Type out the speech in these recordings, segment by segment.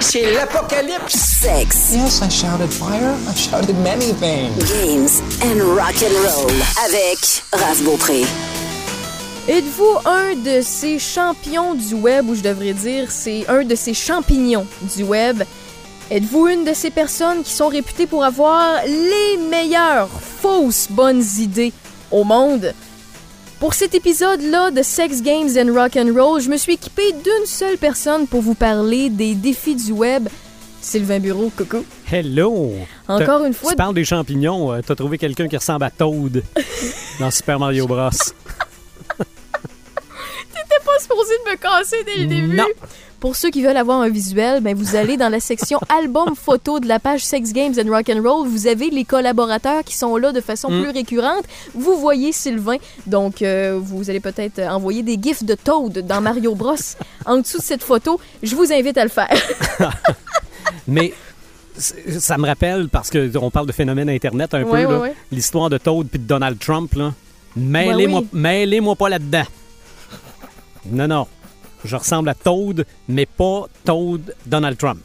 C'est l'apocalypse. Sex, Yes, I shouted fire. I shouted many things. games and rock and roll avec Raph Beaupré. Êtes-vous un de ces champions du web, ou je devrais dire, c'est un de ces champignons du web? Êtes-vous une de ces personnes qui sont réputées pour avoir les meilleures fausses bonnes idées au monde? Pour cet épisode-là de Sex Games and Rock and Roll, je me suis équipé d'une seule personne pour vous parler des défis du web. Sylvain Bureau, coucou. Hello! Encore une fois- Tu parles des champignons, euh, t'as trouvé quelqu'un qui ressemble à Toad dans Super Mario Bros. T'étais pas supposé de me casser dès le début. Non. Pour ceux qui veulent avoir un visuel, ben vous allez dans la section album photo de la page Sex Games and Rock and Roll. Vous avez les collaborateurs qui sont là de façon Mm. plus récurrente. Vous voyez Sylvain, donc euh, vous allez peut-être envoyer des gifs de Toad dans Mario Bros en dessous de cette photo. Je vous invite à le faire. Mais ça me rappelle, parce qu'on parle de phénomène Internet un Ouais, peu, ouais, là, ouais. l'histoire de Toad puis de Donald Trump. Là. Mêlez-moi oui. mêlez-moi pas là-dedans. Non, non. Je ressemble à Toad, mais pas Toad Donald Trump.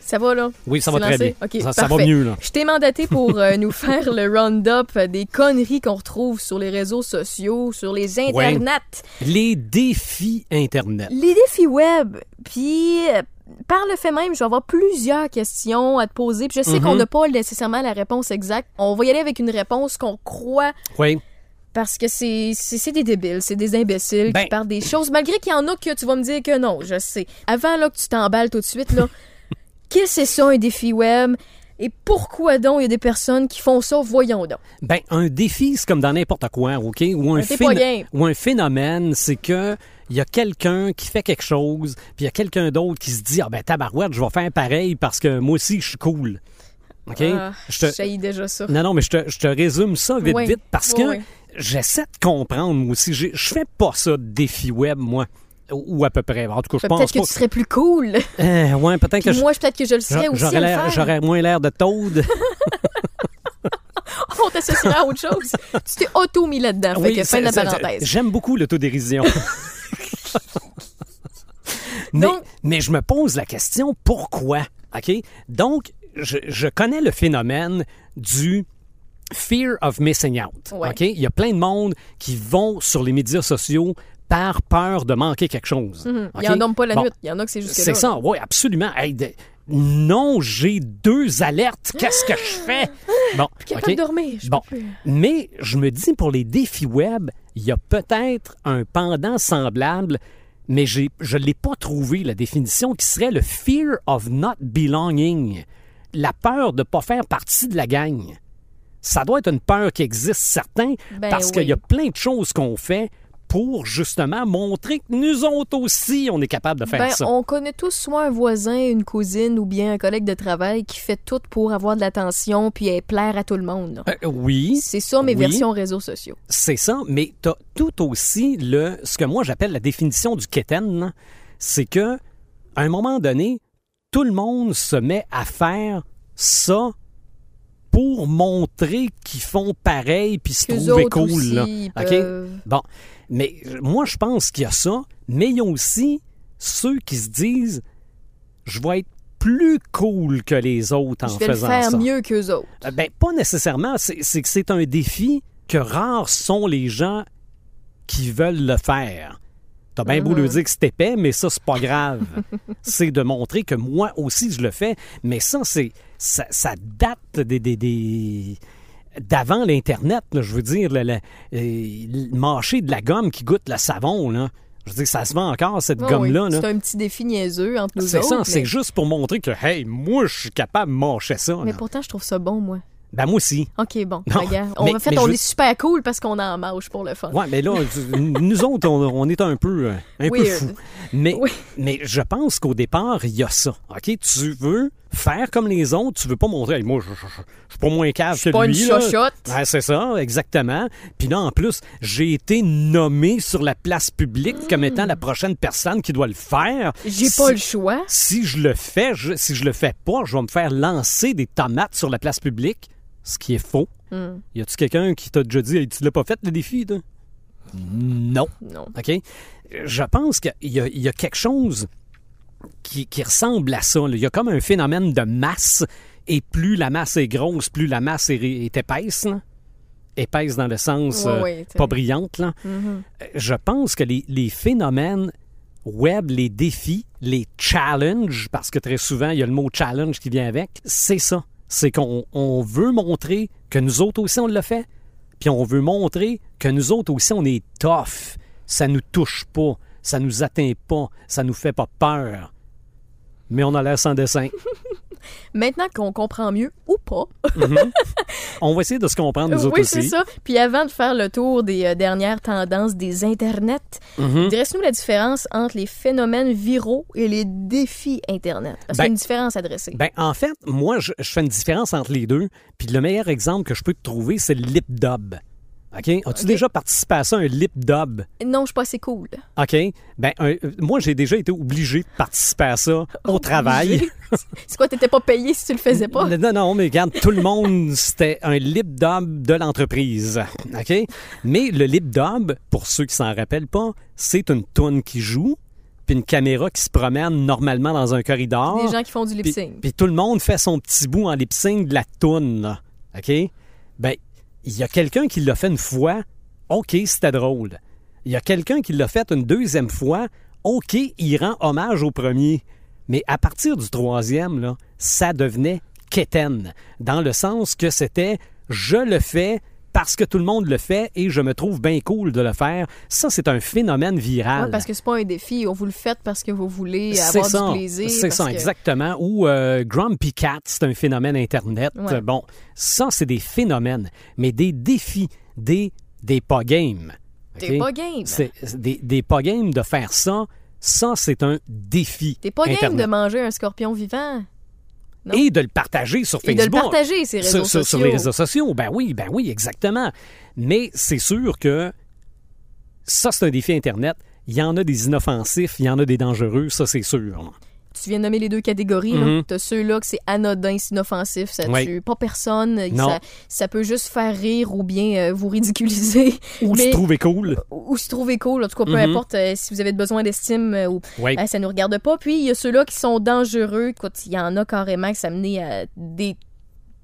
Ça va là? Oui, ça va très bien. Ok, ça, ça va mieux, là. Je t'ai mandaté pour euh, nous faire le round-up des conneries qu'on retrouve sur les réseaux sociaux, sur les internets. Les défis Internet. Les défis web, puis euh, par le fait même, je vais avoir plusieurs questions à te poser. Puis je sais Mhm. qu'on n'a pas nécessairement la réponse exacte. On va y aller avec une réponse qu'on croit Oui. Parce que c'est des débiles, c'est des imbéciles Ben- qui parlent des choses, malgré qu'il y en a que tu vas me dire que non, je sais. Avant là, que tu t'emballes tout de suite, là, qu'est-ce que c'est ça un défi web? Et pourquoi donc il y a des personnes qui font ça? Voyons donc. Ben, un défi, c'est comme dans n'importe quoi, OK? Ou un, Ben, ou un phénomène, c'est que il y a quelqu'un qui fait quelque chose, puis il y a quelqu'un d'autre qui se dit Ah ben tabarouette, je vais faire pareil parce que moi aussi je suis cool. OK? Ah, Je te- déjà ça. Non, non, mais je te, je te résume ça vite, vite, parce que. J'essaie de comprendre, moi aussi. Je fais pas ça de défi web, moi. Ou à peu près. En tout cas, je pense Peut-être que pas. tu serais plus cool. Euh, ouais, peut-être que je- moi, peut-être que je le serais aussi. j'aurais moins l'air de Toad. on t'associerait à autre chose. tu t'es auto-mis là-dedans. Fait que fin de la parenthèse. J'aime beaucoup l'autodérision. mais, Donc- mais je me pose la question, pourquoi? OK? Donc, je, je connais le phénomène du fear of missing out. Ouais. OK? Il y a plein de monde qui vont sur les médias sociaux par peur de manquer quelque chose. Mhm. Il y en nomme pas la Bon, nuit. Il y en a que c'est juste C'est ça, oui, absolument. Hey, de- Non, j'ai deux alertes. Qu'est-ce que je fais? Bon, Capable OK? de dormir. je Bon, mais je me dis pour les défis web, il y a peut-être un pendant semblable, mais je ne l'ai pas trouvé, la définition, qui serait le fear of not belonging, la peur de ne pas faire partie de la gang. Ça doit être une peur qui existe, certain, Ben parce oui. qu'il y a plein de choses qu'on fait pour justement montrer que nous autres aussi, on est capable de faire Ben, ça. on connaît tous soit un voisin, une cousine ou bien un collègue de travail qui fait tout pour avoir de l'attention puis plaire à tout le monde. Euh, oui, C'est ça mes Oui. versions réseaux sociaux. C'est ça, mais tu as tout aussi le ce que moi j'appelle la définition du keten, c'est que à un moment donné, tout le monde se met à faire ça pour montrer qu'ils font pareil puis se trouver cool. aussi, là. Bon, mais moi je pense qu'il y a ça, mais il y a aussi ceux qui se disent je vais être plus cool que les autres en Je vais le faisant faire ça. mieux qu'eux autres. Euh, Ben, pas nécessairement. C'est que c'est un défi que rares sont les gens qui veulent le faire. T'as bien beau Mhm. le dire que c'est épais, mais ça, c'est pas grave. c'est de montrer que moi aussi, je le fais. Mais ça, c'est ça, ça date des... des- des- d'avant l'Internet, là, je veux dire, le, le- euh, le mâcher de la gomme qui goûte le savon, là. Je veux dire, ça se vend encore, cette gomme-là. oui, là. C'est un petit défi niaiseux entre nous C'est autres. ça, mais- c'est juste pour montrer que, hey, moi, je suis capable de mâcher ça. Mais là. pourtant, je trouve ça bon, moi. Ben, moi aussi. OK, bon. Non, regarde. On, mais- en fait, mais on je est super cool parce qu'on en mange pour le fun. Ouais, mais là, nous autres, on, on est un peu, euh, un peu fous. Mais, Oui. mais je pense qu'au départ, il y a ça. OK? Tu veux faire comme les autres, tu veux pas montrer, Hey, moi, je, je- je- je suis pas moins cave que pas lui. une. Ouais, c'est ça, exactement. Puis là, en plus, j'ai été nommé sur la place publique comme étant la prochaine personne qui doit le faire. J'ai Si- pas le choix. Si je le fais, si je le fais pas, je vais me faire lancer des tomates sur la place publique, ce qui est faux. Hmm. Y a-tu quelqu'un qui t'a déjà dit, Hey, tu l'as pas fait le défi, toi? Non. Non. OK? Je pense qu'il y a quelque chose qui, qui ressemble à ça. là. Il y a comme un phénomène de masse, et plus la masse est grosse, plus la masse est, est épaisse. là. Épaisse dans le sens euh, pas brillante. Là. Mhm. Euh, Je pense que les, les phénomènes web, les défis, les challenges, parce que très souvent, il y a le mot challenge qui vient avec, c'est ça. C'est qu'on on veut montrer que nous autres aussi, on le fait, puis on veut montrer que nous autres aussi, on est tough. Ça nous touche pas, ça nous atteint pas, ça nous fait pas peur. Mais on a l'air sans dessin. Maintenant qu'on comprend mieux, ou pas, On va essayer de se comprendre, nous autres oui, c'est aussi. ça. Puis avant de faire le tour des euh, dernières tendances des internets, Mhm. dresse-nous la différence entre les phénomènes viraux et les défis Internet. Parce qu'il y a Ben- une différence à dresser? Ben, en fait, moi, je, je fais une différence entre les deux. Puis le meilleur exemple que je peux te trouver, c'est le lip dub. OK? As-tu déjà participé à ça, un lip dub? non, je suis pas assez cool. OK? Ben, un- euh, moi, j'ai déjà été obligé de participer à ça au travail. C'est quoi, t'étais pas payé si tu le faisais pas? Non, non, mais regarde, tout le monde, c'était un lip dub de l'entreprise. OK? Mais le lip dub, pour ceux qui s'en rappellent pas, c'est une toune qui joue, puis une caméra qui se promène normalement dans un corridor. Des gens qui font du lip Puis, sync. puis tout le monde fait son petit bout en lip sync de la toune. OK? Ben, il y a quelqu'un qui l'a fait une fois. OK, c'était drôle. Il y a quelqu'un qui l'a fait une deuxième fois. OK, il rend hommage au premier. Mais à partir du troisième, ça devenait quétaine. Dans le sens que c'était je le fais parce que tout le monde le fait et je me trouve bien cool de le faire. Ça, c'est un phénomène viral. Ouais, parce que c'est pas un défi. Vous le faites parce que vous voulez avoir ça, du plaisir. C'est ça, que- exactement. Ou euh, Grumpy Cat, c'est un phénomène Internet. Ouais. Bon, ça, c'est des phénomènes, mais des défis, des, des pas games. T'es OK? pas game. C'est des, des pas games de faire ça, ça, c'est un défi. T'es pas game de manger un scorpion vivant. Non. Et de le partager sur Et de Facebook. le partager, ces réseaux sur, sur- sur sociaux. les réseaux sociaux. Ben oui, ben oui, exactement. Mais c'est sûr que ça, c'est un défi Internet. Il y en a des inoffensifs, il y en a des dangereux, ça, c'est sûr. Tu viens de nommer les deux catégories. Mhm. T'as ceux-là que c'est anodin, c'est inoffensif, ça Oui. tue pas personne. Non. Ça, ça peut juste faire rire ou bien euh, vous ridiculiser. Ou Mais- se trouver cool. ou se trouver cool. En tout cas, peu Mhm. importe euh, si vous avez besoin d'estime euh, ou Oui. euh, ça nous regarde pas. Puis il y a ceux-là qui sont dangereux. Écoute, il y en a carrément qui s'amener à des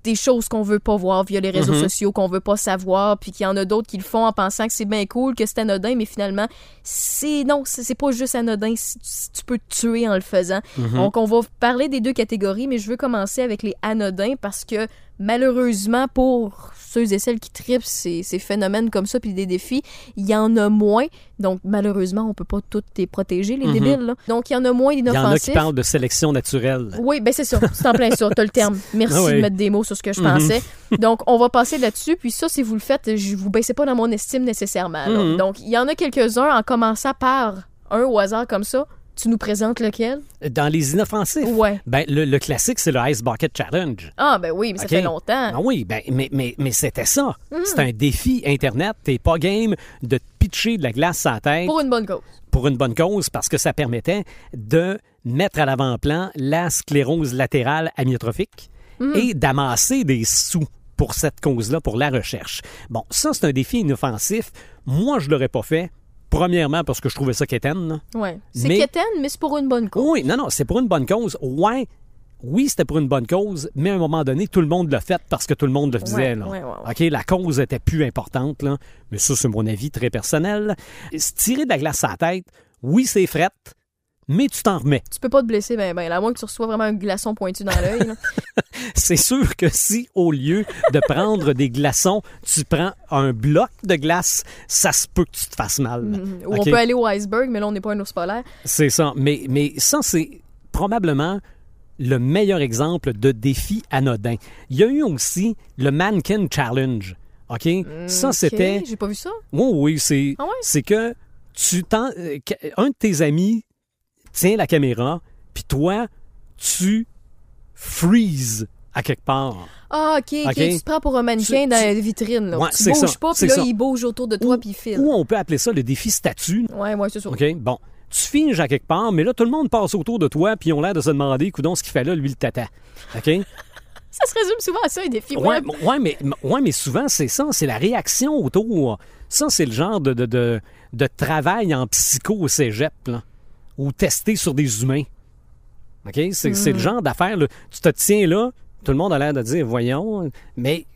des choses qu'on veut pas voir via les réseaux Mhm. sociaux, qu'on veut pas savoir, puis qu'il y en a d'autres qui le font en pensant que c'est bien cool, que c'est anodin, mais finalement, c'est non, c'est pas juste anodin, tu peux te tuer en le faisant. Mhm. Donc, on va parler des deux catégories, mais je veux commencer avec les anodins parce que malheureusement, pour ceux et celles qui tripent ces, ces phénomènes comme ça, puis des défis, il y en a moins. Donc, malheureusement, on peut pas toutes les protéger, les Mhm. débiles. là. Donc, il y en a moins Il y en a qui d'inoffensifs. parlent de sélection naturelle. Oui, ben c'est ça. C'est en plein ça. T'as le terme. Merci Ah oui. de mettre des mots sur ce que je Mhm. pensais. Donc, on va passer là-dessus. Puis ça, si vous le faites, je vous baissez pas dans mon estime nécessairement. Mhm. Donc, il y en a quelques-uns en commençant par un au hasard comme ça. Tu nous présentes lequel? Dans les inoffensifs, Ouais. ben, le, le classique, c'est le Ice Bucket Challenge. Ah, ben oui, mais ça fait longtemps. Ah oui, ben, mais, mais, mais c'était ça. Mhm. C'est un défi Internet. T'es pas game de te pitcher de la glace à la tête Pour une bonne cause. pour une bonne cause parce que ça permettait de mettre à l'avant-plan la sclérose latérale amyotrophique Mhm. et d'amasser des sous pour cette cause-là, pour la recherche. Bon, ça, c'est un défi inoffensif. Moi, je l'aurais pas fait. Premièrement, parce que je trouvais ça quétaine. Ouais. C'est Mais- quétaine, mais c'est pour une bonne cause. Oui, non, non, c'est pour une bonne cause. Ouais, oui, c'était pour une bonne cause, mais à un moment donné, tout le monde l'a fait parce que tout le monde le faisait. Ouais, là. ouais, ouais. OK, la cause était plus importante, là. Mais ça, c'est mon avis très personnel. Se tirer de la glace à la tête, oui, c'est frette, mais tu t'en remets. Tu peux pas te blesser, ben, ben, à moins que tu reçois vraiment un glaçon pointu dans l'œil. C'est sûr que si, au lieu de prendre des glaçons, tu prends un bloc de glace, ça se peut que tu te fasses mal. Mhm. Ou OK? on peut aller au iceberg, mais là, on n'est pas un ours polaire. C'est ça. Mais, mais ça, c'est probablement le meilleur exemple de défi anodin. Il y a eu aussi le Mannequin Challenge. OK? Ça, c'était. J'ai pas vu ça. Oui, oui, c'est. Ah ouais? C'est que tu euh, Un de tes amis tient la caméra, puis toi, tu freezes à quelque part. Ah, ok, ok. Tu te prends pour un mannequin Tu- dans la vitrine. Là. Ouais, tu bouges ça, pas, puis là, ça. il bouge autour de toi, puis il file. Ou on peut appeler ça le défi statut. Ouais, ouais, c'est ça. OK? Bon. Tu figes à quelque part, mais là, tout le monde passe autour de toi, puis ils ont l'air de se demander, coudon, ce qu'il fait là, lui, le tata. OK? Ça se résume souvent à ça, un défi Ouais, web. ouais, mais, ouais, mais souvent, c'est ça, c'est la réaction autour. Ça, c'est le genre de, de, de, de travail en psycho au cégep, là, ou testé sur des humains. OK? C'est le genre d'affaire, tu te tiens là, tout le monde a l'air de dire, voyons, mais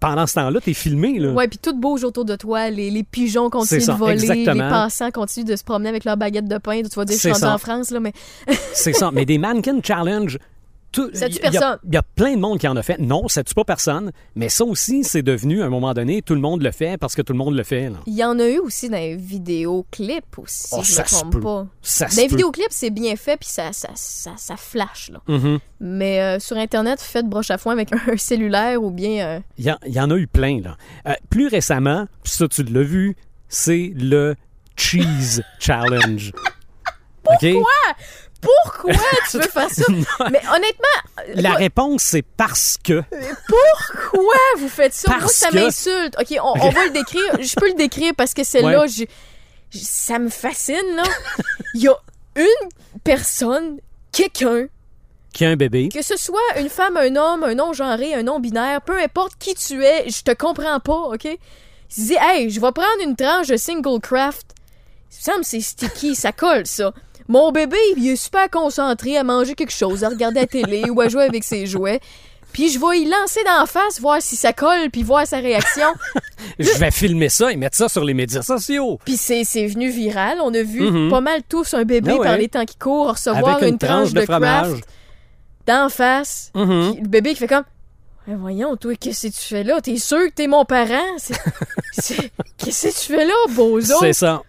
pendant ce temps-là, t'es filmé, là. Ouais, puis tout bouge autour de toi. Les, les pigeons continuent ça, de voler. exactement. Les passants continuent de se promener avec leur baguette de pain. Tu vas dire, je suis en France, là, mais C'est ça. Mais des mannequin challenge, il y a- personne. Il y, a plein de monde qui en a fait. Non, ça tue pas personne. Mais ça aussi, c'est devenu, à un moment donné, tout le monde le fait parce que tout le monde le fait. il y en a eu aussi dans les vidéoclips aussi, si Oh, je ça me trompe peut. pas. Ça Dans les peut. vidéoclips, c'est bien fait, puis ça, ça, ça, ça flash, là. Mhm. Mais euh, sur Internet, faites broche à foin avec un cellulaire ou bien... euh, Il y, en- il y en a eu plein. Là. Euh, plus récemment, ça tu l'as vu, c'est le Cheese Challenge. Pourquoi? Pourquoi tu veux faire ça? Mais honnêtement, La moi, réponse, c'est parce que. pourquoi vous faites ça? Moi, Parce ça que- m'insulte. OK, on, on va le décrire. Je peux le décrire parce que celle-là, Ouais. ça me fascine, là. Il y a une personne, quelqu'un, Qui a un bébé. que ce soit une femme, un homme, un non-genré, un non-binaire, peu importe qui tu es, je te comprends pas, OK? Se dit, hey, je vais prendre une tranche de single craft. Ça me semble c'est sticky, ça colle, ça. Mon bébé, il est super concentré à manger quelque chose, à regarder la télé ou à jouer avec ses jouets. Puis je vais y lancer d'en face, voir si ça colle, puis voir sa réaction. Je vais filmer ça et mettre ça sur les médias sociaux. Puis c'est c'est venu viral. On a vu Mhm. pas mal tous un bébé Ah ouais. par les temps qui courent recevoir Avec une, une, tranche de, fromage. craft d'en face. Mhm. Puis le bébé qui fait comme Eh, Voyons, toi, qu'est-ce que tu fais là? T'es sûr que t'es mon parent? Qu'est-ce que tu fais là, bozo? C'est ça.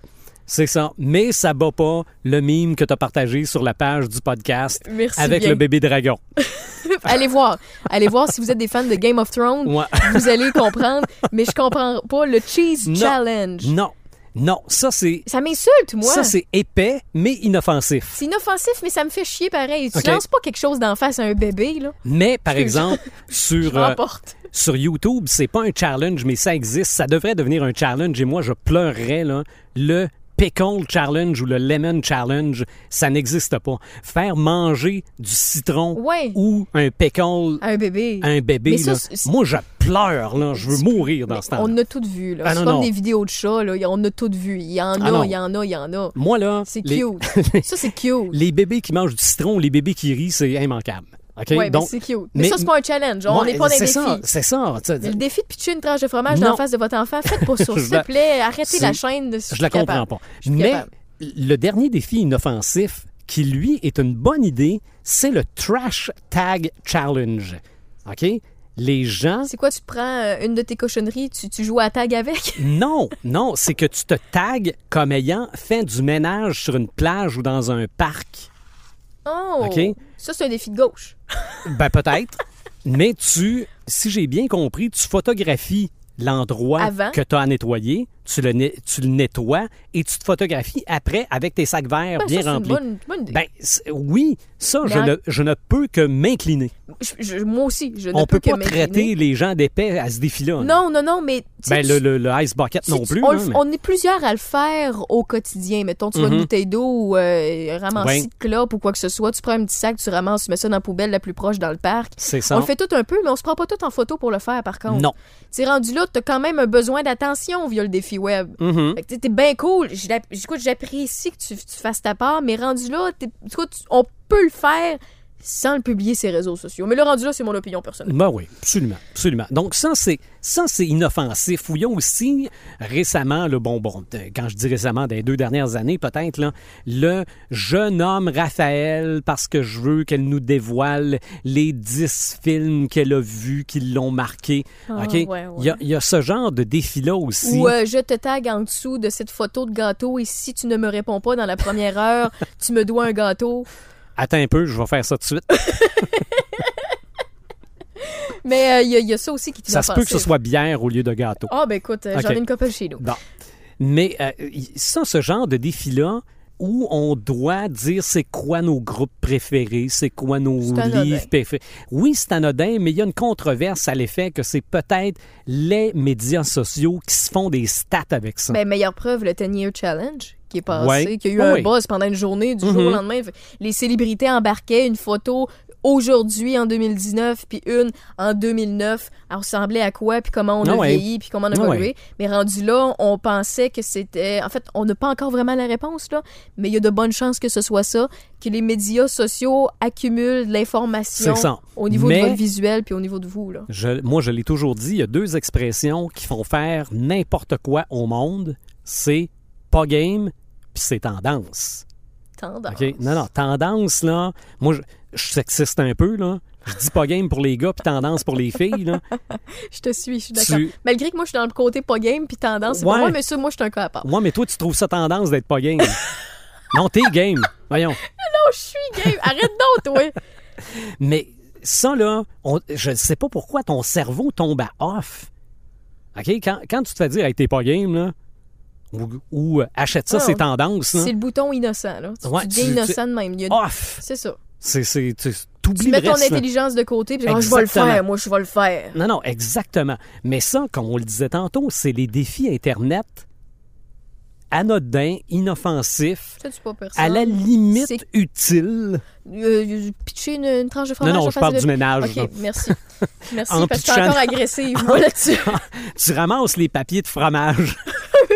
C'est ça. Mais ça bat pas le mime que tu as partagé sur la page du podcast Merci avec bien. le bébé dragon. Allez voir. Allez voir si vous êtes des fans de Game of Thrones. Ouais. Vous allez comprendre. Mais je comprends pas le Cheese Non. Challenge. Non. Non, ça c'est Ça m'insulte, moi. ça c'est épais mais inoffensif. C'est inoffensif, mais ça me fait chier pareil. Tu Ok. lances pas quelque chose d'en face à un bébé, là. Mais par Je- exemple Je sur euh, m'emporte. sur YouTube, c'est pas un challenge mais ça existe, ça devrait devenir un challenge et moi je pleurerais là le Pickle Challenge ou le Lemon Challenge, ça n'existe pas. Faire manger du citron Ouais. ou un pickle À un bébé. un bébé, ça, là, moi je pleure, là, je veux mourir dans Mais ce temps on a tout vu, là. Ah, non, comme non. des vidéos de chats, là. On a tout vu. Il y en Ah, a, il y en a, il y en a. Moi là, C'est les, cute. ça, c'est cute. les bébés qui mangent du citron, les bébés qui rient, c'est immanquable. OK? Ouais, Donc, mais c'est cute. Mais, mais- ça, c'est pas un challenge. On ouais, n'est pas dans c'est défis. ça, c'est ça. le défi de pitcher une tranche de fromage la face de votre enfant, faites pas ça, s'il te plaît. Arrêtez la chaîne. De... Je la comprends pas. Mais le dernier défi inoffensif qui, lui, est une bonne idée, c'est le Trash Tag Challenge. OK? Les gens... C'est quoi, tu prends euh, une de tes cochonneries, tu, tu joues à tag avec? Non, non, c'est que tu te tagues comme ayant fait du ménage sur une plage ou dans un parc. Oh! OK? Ça, c'est un défi de gauche. Ben peut-être. Mais tu, si j'ai bien compris, tu photographies l'endroit Avant. que tu as à nettoyer, tu le, ne- tu le nettoies et tu te photographies après avec tes sacs verts Ben, bien ça, c'est une remplis. bonne, bonne idée. Ben c'est- oui, ça, je en- ne, je ne peux que m'incliner. Moi aussi, je ne On peux peut que pas traiter les gens d'épais à ce défi-là. là. Non, non, non, mais... tu Ben, tu- le, le, le Ice Bucket tu- non tu- plus. On, hein, mais- est plusieurs à le faire au quotidien. Mettons, tu vas une Mhm. bouteille d'eau ou euh, ramasser de clopes ou quoi que ce soit. Tu prends un petit sac, tu ramasses, tu mets ça dans la poubelle la plus proche dans le parc. C'est ça. On le fait tout un peu, mais on se prend pas tout en photo pour le faire, par contre. Non. Tu rendu là, t'as quand même un besoin d'attention via le défi web. Fait que t'es- t'es bien cool. J'apprécie que tu, tu fasses ta part, mais rendu là, écoute, on peut le faire sans le publier sur les réseaux sociaux. Mais le rendu là, c'est mon opinion personnelle. Ben oui, absolument, absolument. Donc ça c'est ça c'est inoffensif. A aussi récemment le bon bon euh, quand je dis récemment des deux dernières années peut-être là le je nomme Raphaël parce que je veux qu'elle nous dévoile les 10 films qu'elle a vus qui l'ont marqué. Ah, OK? ouais, ouais. Il y a- il y, a ce genre de défi là aussi. Ou euh, je te tag en dessous de cette photo de gâteau et si tu ne me réponds pas dans la première heure, tu me dois un gâteau. Attends un peu, je vais faire ça tout de suite. Mais euh, il y, a- il y a ça aussi qui est ça se peut que ce soit bière au lieu de gâteau. Ah, ben écoute, euh, j'en ai une couple chez nous. Bon. Mais euh, ça, ce genre de défi-là, où on doit dire c'est quoi nos groupes préférés, c'est quoi nos livres préférés. Oui, c'est anodin, mais il y a une controverse à l'effet que c'est peut-être les médias sociaux qui se font des stats avec ça. Ben, meilleure preuve, le 10 Year Challenge qui est passé, Ouais. qui a eu un oui. buzz pendant une journée du jour au Mhm. lendemain. Les célébrités embarquaient une photo aujourd'hui en 2019, puis une en 2009, elle ressemblait à quoi, puis comment on a Ah ouais. vieilli, puis comment on a Ah évolué. ouais. Mais rendu là, on pensait que c'était... En fait, on n'a pas encore vraiment la réponse, là, mais il y a de bonnes chances que ce soit ça, que les médias sociaux accumulent de l'information au niveau Mais- de votre visuel, puis au niveau de vous, là. Je- moi, je l'ai toujours dit, il y a deux expressions qui font faire n'importe quoi au monde. C'est pas game, puis c'est tendance. Tendance. Non, non, tendance, là, moi, je, je suis sexiste un peu, là. Je dis pas game pour les gars, puis tendance pour les filles, là. Je te suis, je suis d'accord. Tu- Malgré que moi, je suis dans le côté pas game, puis tendance, c'est Ouais. pas moi, mais ça, moi, je suis un cas à part. Ouais, mais toi, tu trouves ça tendance d'être pas game. non, t'es game. Voyons. Oh, je suis game. Arrête donc, toi. Mais ça, là, on- je ne sais pas pourquoi ton cerveau tombe à off. OK? Quand, quand tu te fais dire, hey, t'es pas game, là, ou, ou, euh, achète ça, Ah, c'est tendance. C'est le bouton innocent, là. Tu, Ouais, tu tu- innocent de même. A- Off! C'est ça. C'est, c'est, tu mets ton reste, là. intelligence de côté, puis je vais le faire, moi, je vais le faire. Non, non, exactement. Mais ça, comme on le disait tantôt, c'est les défis Internet anodins, inoffensifs, pas à la limite C'est- utiles. Euh, pitcher une, une tranche de fromage. Non, non, je parle de- du ménage. OK, merci. Merci, En parce que je suis encore agressive, moi, là-dessus. Tu ramasses les papiers de fromage.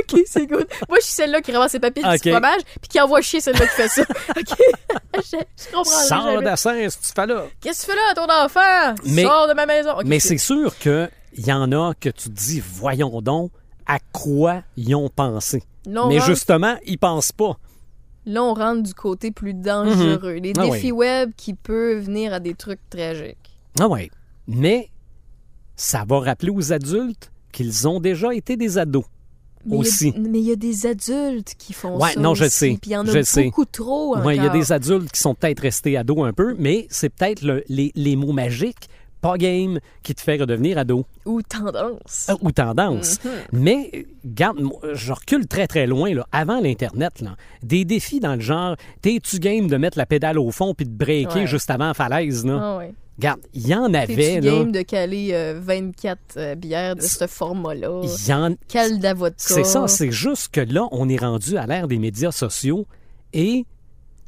OK, c'est good. Moi, je suis celle-là qui ramasse ses papiers de OK. petit fromage, puis qui envoie chier celle-là qui fait ça. OK? je, je comprends Sors d'assin, ce que tu fais là. Qu'est-ce que tu fais là, ton enfant? Mais- Sors de ma maison. Mais c'est sûr qu'il y en a que tu te dis, voyons donc, à quoi ils ont pensé? Mais rentre- justement, ils pensent pas. Là, on rentre du côté plus dangereux. Les Ah défis oui. web qui peuvent venir à des trucs tragiques. Ah ouais. Mais ça va rappeler aux adultes qu'ils ont déjà été des ados. Mais il y a- Aussi. Mais il y a des adultes qui font Ouais, ça. non, je aussi, sais. Puis il y en Je a le sais. beaucoup trop. Ouais, il y a des adultes qui sont peut-être restés ados un peu, mais c'est peut-être le- les, les mots magiques, pas game, qui te fait redevenir ado. Ou tendance. Euh, ou tendance. Mhm. Mais, garde, moi, je recule très, très loin, là, avant l'Internet. Là, des défis dans le genre, t'es-tu game de mettre la pédale au fond puis de breaker Ouais. juste avant la falaise? Là? Ah ouais. Garde, il y en avait. Là. game de caler euh, 24 euh, bières de ce format-là? Il y en- Cale d'avocat. C'est ça, c'est juste que là, on est rendu à l'ère des médias sociaux et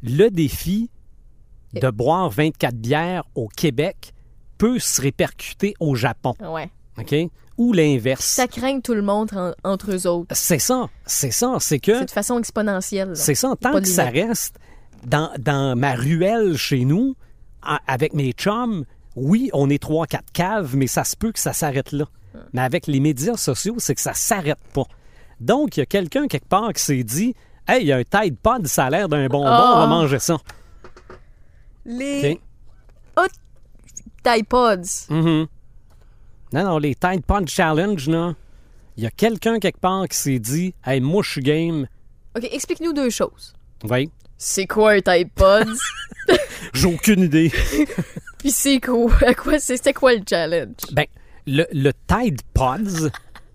le défi de boire 24 bières au Québec peut se répercuter au Japon, Ouais. OK? Ou l'inverse. Ça craint tout le monde en- entre eux autres. C'est ça, c'est ça, c'est que... C'est de façon exponentielle. C'est ça, tant de que ça reste dans, dans ma ruelle chez nous, avec mes chums, oui, on est trois, quatre caves, mais ça se peut que ça s'arrête là. Mais avec les médias sociaux, c'est que ça s'arrête pas. Donc, il y a quelqu'un quelque part qui s'est dit Hey, il y a un Tide Pod, ça a l'air d'un bonbon, on va Ah. manger ça. Les OK? Tide Pods. Mhm. Non, non, les Tide Pod Challenge, là, il y a quelqu'un quelque part qui s'est dit Hey, moi, je suis game. OK, explique-nous deux choses. Oui, C'est quoi un Tide Pods? j'ai aucune idée. Puis c'est quoi? À quoi C'était quoi le challenge? Ben, le, le Tide Pods,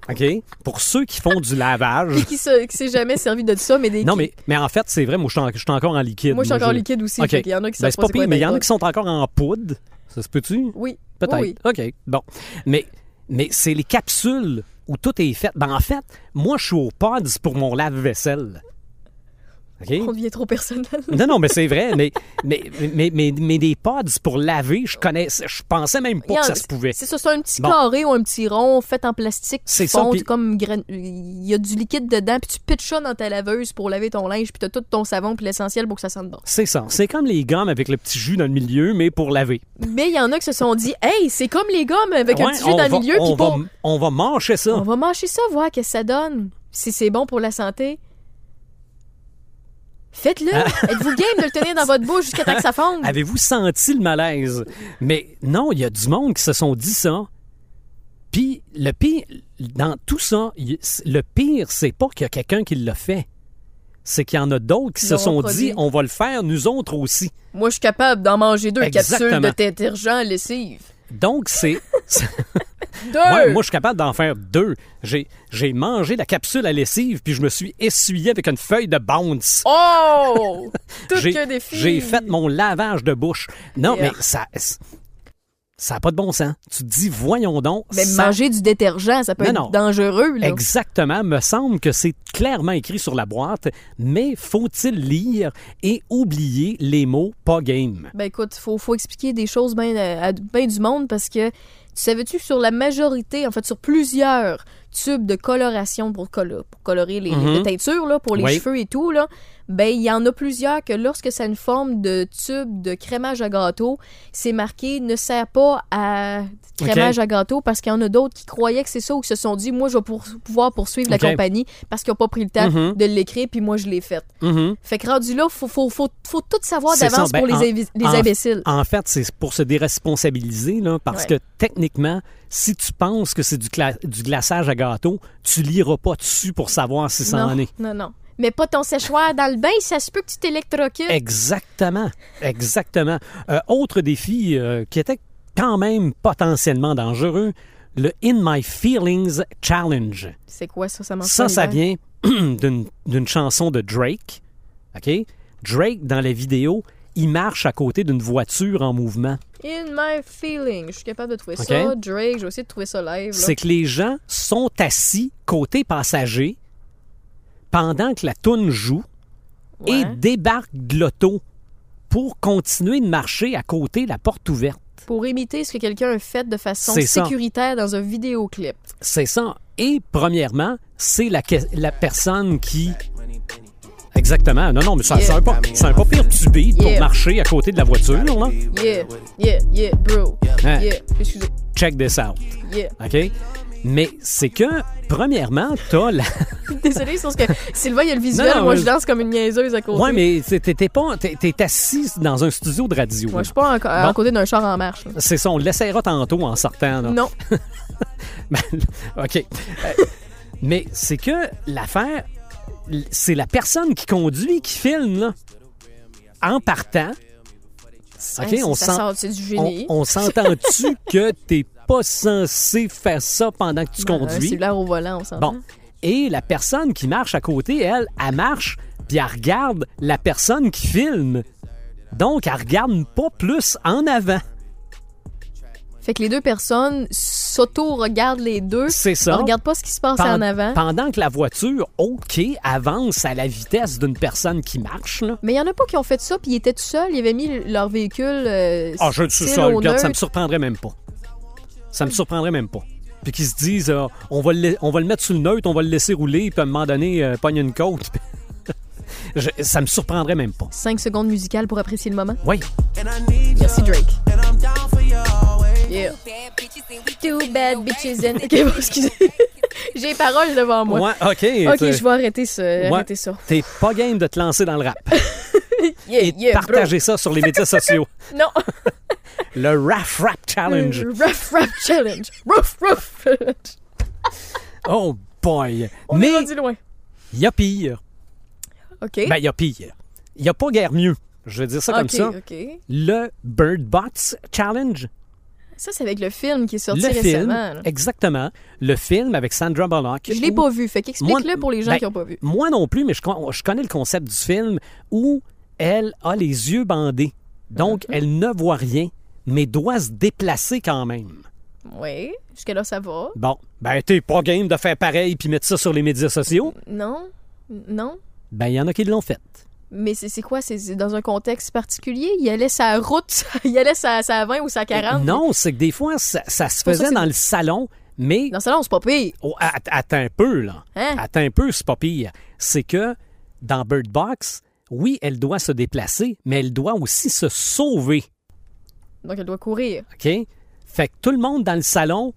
OK, pour ceux qui font du lavage. Puis qui qui s'est jamais servi de ça, mais des. Non, mais, mais en fait, c'est vrai, moi, je suis en- encore en liquide. Moi, je suis encore j'ai- liquide aussi. OK. fait qu'il y en a qui Ben, pas pire, mais il y en a qui sont encore en poudre. Ça se peut-tu? Oui. Peut-être. Oui, OK. Bon. Mais, mais c'est les capsules où tout est fait. Ben, en fait, moi, je suis au pods pour mon lave-vaisselle. OK? On devient trop personnel. Non, non, mais c'est vrai. Mais, mais, mais, mais, mais des pods pour laver, je connais, je pensais même pas que ça se pouvait. C'est ça, c'est un petit Bon. carré ou un petit rond fait en plastique. C'est ça, comme il y a du liquide dedans, puis tu pitches ça dans ta laveuse pour laver ton linge, puis t'as tout ton savon puis l'essentiel pour que ça sente bon. C'est ça. C'est comme les gommes avec le petit jus dans le milieu, mais pour laver. Mais il y en a qui se sont dit, hey, c'est comme les gommes avec un Ouais, petit jus dans le milieu, on va, pour- on va manger ça. on va manger ça, voir qu'est-ce que ça donne. Si c'est bon pour la santé. Faites-le. Ah. Êtes-vous game de le tenir dans votre bouche jusqu'à temps que ça fonde? Avez-vous senti le malaise? Mais non, il y a du monde qui se sont dit ça. Puis le pire, dans tout ça, le pire, c'est pas qu'il y a quelqu'un qui l'a fait. C'est qu'il y en a d'autres qui Ils se sont produit. dit, on va le faire nous autres aussi. Moi, je suis capable d'en manger deux capsules de détergent lessive. Donc, c'est. Deux! Ouais, moi, je suis capable d'en faire deux. J'ai, j'ai mangé la capsule à lessive, puis je me suis essuyé avec une feuille de bounce. Oh! Tout j'ai, que des filles. j'ai fait mon lavage de bouche. Non, Yeah. mais ça. Ça n'a pas de bon sens. Tu te dis, voyons donc. Mais ça- manger du détergent, ça peut Non, être non. dangereux. Là. Exactement. Me semble que c'est clairement écrit sur la boîte, mais faut-il lire et oublier les mots pas game? Ben écoute, faut, faut expliquer des choses bien ben du monde parce que tu savais-tu que sur la majorité, en fait sur plusieurs tubes de coloration pour, colo- pour colorer les, Mhm. les teintures, là, pour les Oui. cheveux et tout, là, ben il y en a plusieurs que lorsque c'est une forme de tube de crémage à gâteau, c'est marqué ne sert pas à crémage à gâteau parce qu'il y en a d'autres qui croyaient que c'est ça ou qui se sont dit moi je vais pour- pouvoir poursuivre la compagnie parce qu'ils n'ont pas pris le temps Mhm. de l'écrire puis moi je l'ai fait. Mhm. Fait que rendu là, faut, faut, faut, faut tout savoir d'avance. Ben, pour les, en- en- imbéciles. En fait, c'est pour se déresponsabiliser, là, parce Ouais. que techniquement, si tu penses que c'est du, glaçage à gâteau, tu liras pas dessus pour savoir si ça en non, est. non, non. Mais pas ton séchoir dans le bain, ça se peut que tu t'électrocutes. Exactement. Exactement. Euh, autre défi euh, qui était quand même potentiellement dangereux, le In My Feelings Challenge. C'est quoi ça? Ça Ça, ça vient d'une d'une chanson de Drake. OK? Drake, dans la vidéo, il marche à côté d'une voiture en mouvement. In my feeling. Je suis capable de trouver Ok. ça. Drake, je vais essayer de trouver ça live. C'est que les gens sont assis côté passager pendant que la toune joue et Ouais. débarquent de l'auto pour continuer de marcher à côté, la porte ouverte. Pour imiter ce que quelqu'un a fait de façon C'est ça. sécuritaire dans un vidéoclip. C'est ça. Et premièrement, c'est la, la personne qui... Exactement. Non, non, mais ça- Yeah. c'est un, pas- c'est un pas pire tubé pour Yeah. marcher à côté de la voiture, là. Yeah, yeah, yeah, bro. Hein? Yeah, excusez. Check this out. Yeah. OK? Mais c'est que, premièrement, t'as la... Désolé, c'est parce que Sylvain, il y a le visuel. Non, non, moi, je danse comme une niaiseuse à côté. Ouais, mais t'es pas... T'es t'es assis dans un studio de radio. Moi, je suis pas en- à Bon. côté d'un char en marche. là. C'est ça, on l'essayera tantôt en sortant. là. Non. Ben, OK. Euh, mais c'est que l'affaire, c'est la personne qui conduit qui filme, là. En partant, OK, on ça sent- sort, c'est du on, on s'entend-tu que t'es pas censé faire ça pendant que tu Ben, conduis? cellulaire au volant, on s'entend. Bon. Et la personne qui marche à côté, elle, elle marche, puis elle regarde la personne qui filme. Donc, elle regarde pas plus en avant. Fait que les deux personnes s'auto-regardent les deux. C'est ça. On regarde pas ce qui se passe Pen- en avant. Pendant que la voiture, OK, avance à la vitesse d'une personne qui marche, là. Mais il y en a pas qui ont fait ça, puis ils étaient tout seuls, ils avaient mis leur véhicule. euh, Ah, je suis ça, regarde, ça me surprendrait même pas. Ça me surprendrait même pas. Puis qu'ils se disent, euh, on, va le, on va le mettre sur le neutre, on va le laisser rouler, puis à un moment donné, euh, pogne une côte. Je- ça me surprendrait même pas. 5 secondes musicales pour apprécier le moment. Oui. Merci Drake. Yeah. Two bad bitches and... Ok, bon, excusez. J'ai les paroles devant moi. Ouais, OK. Ok, je vais arrêter ça. Ouais. Arrêter ça. T'es pas game de te lancer dans le rap. Yeah, Et yeah, bro. partager ça sur les médias sociaux. Non. Le Raf Rap Challenge. Rough Rap Challenge. Rough, rough. Oh boy. On est Mais rendu loin. il y a pire. OK. Ben, il y a pire. Il n'y a pas guère mieux. Je vais dire ça comme ça. OK. Le Bird Box Challenge. Ça, c'est avec le film qui est sorti le récemment. là. Exactement. Le film avec Sandra Bullock. Je l'ai où- pas vu. Fait qu'explique-le pour les gens ben, qui n'ont pas vu. Moi non plus, mais je, con- je connais le concept du film où elle a les yeux bandés. Donc, Mhm. elle ne voit rien, mais doit se déplacer quand même. Oui. Jusque-là, ça va. Bon, ben, t'es pas game de faire pareil puis mettre ça sur les médias sociaux? Non. Non. Ben, il y en a qui l'ont fait. Mais c'est quoi? C'est dans un contexte particulier? Il allait sa route, il allait sa, sa 20 ou sa 40? Non, c'est que des fois, ça, ça se ça faisait dans le salon, mais Dans ce salon, c'est pas pire. Oh, att- attends un peu, là. Hein? Attends un peu, c'est pas pire. C'est que dans Bird Box, oui, elle doit se déplacer, mais elle doit aussi se sauver. Donc, elle doit courir. OK? Fait que tout le monde dans le salon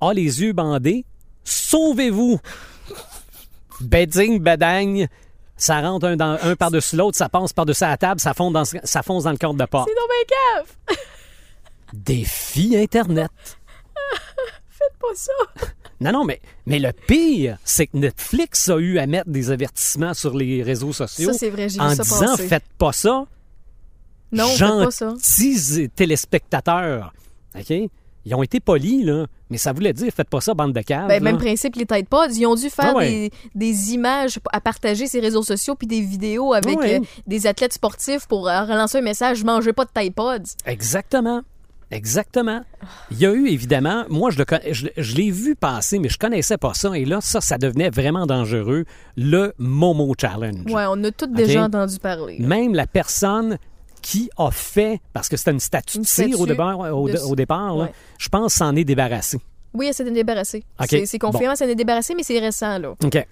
a les yeux bandés. Sauvez-vous! Bedding, bedagne. Ça rentre un, dans- un par-dessus l'autre, ça passe par-dessus la table, ça fonce dans, ça fonce dans le cadre de porte. C'est bien cave! Défi Internet. Pas ça! Non, non, mais, mais le pire, c'est que Netflix a eu à mettre des avertissements sur les réseaux sociaux Ça, c'est vrai, j'ai vu en ça disant passer. faites pas ça. Non, faites pas ça. Gentils téléspectateurs. OK? Ils ont été polis, là, mais ça voulait dire faites pas ça, bande de caves. Ben, même principe, les têtes pods, ils ont dû faire Ah ouais. des, des images à partager sur les réseaux sociaux puis des vidéos avec Ouais. euh, des athlètes sportifs pour euh, relancer un message « Mangez pas de tide pods Exactement. Exactement. Il y a eu évidemment, moi je le con- je, je l'ai vu passer, mais je connaissais pas ça. Et là, ça, ça devenait vraiment dangereux. Le Momo Challenge. Ouais, on a tous déjà entendu parler. là. Même la personne qui a fait, parce que c'était une statue de cire au départ, au, de- au départ là, ouais. je pense s'en est débarrassé. Oui, elle s'en est débarrassée. C'est confirmé, elle s'en est débarrassée, mais c'est récent, là. OK.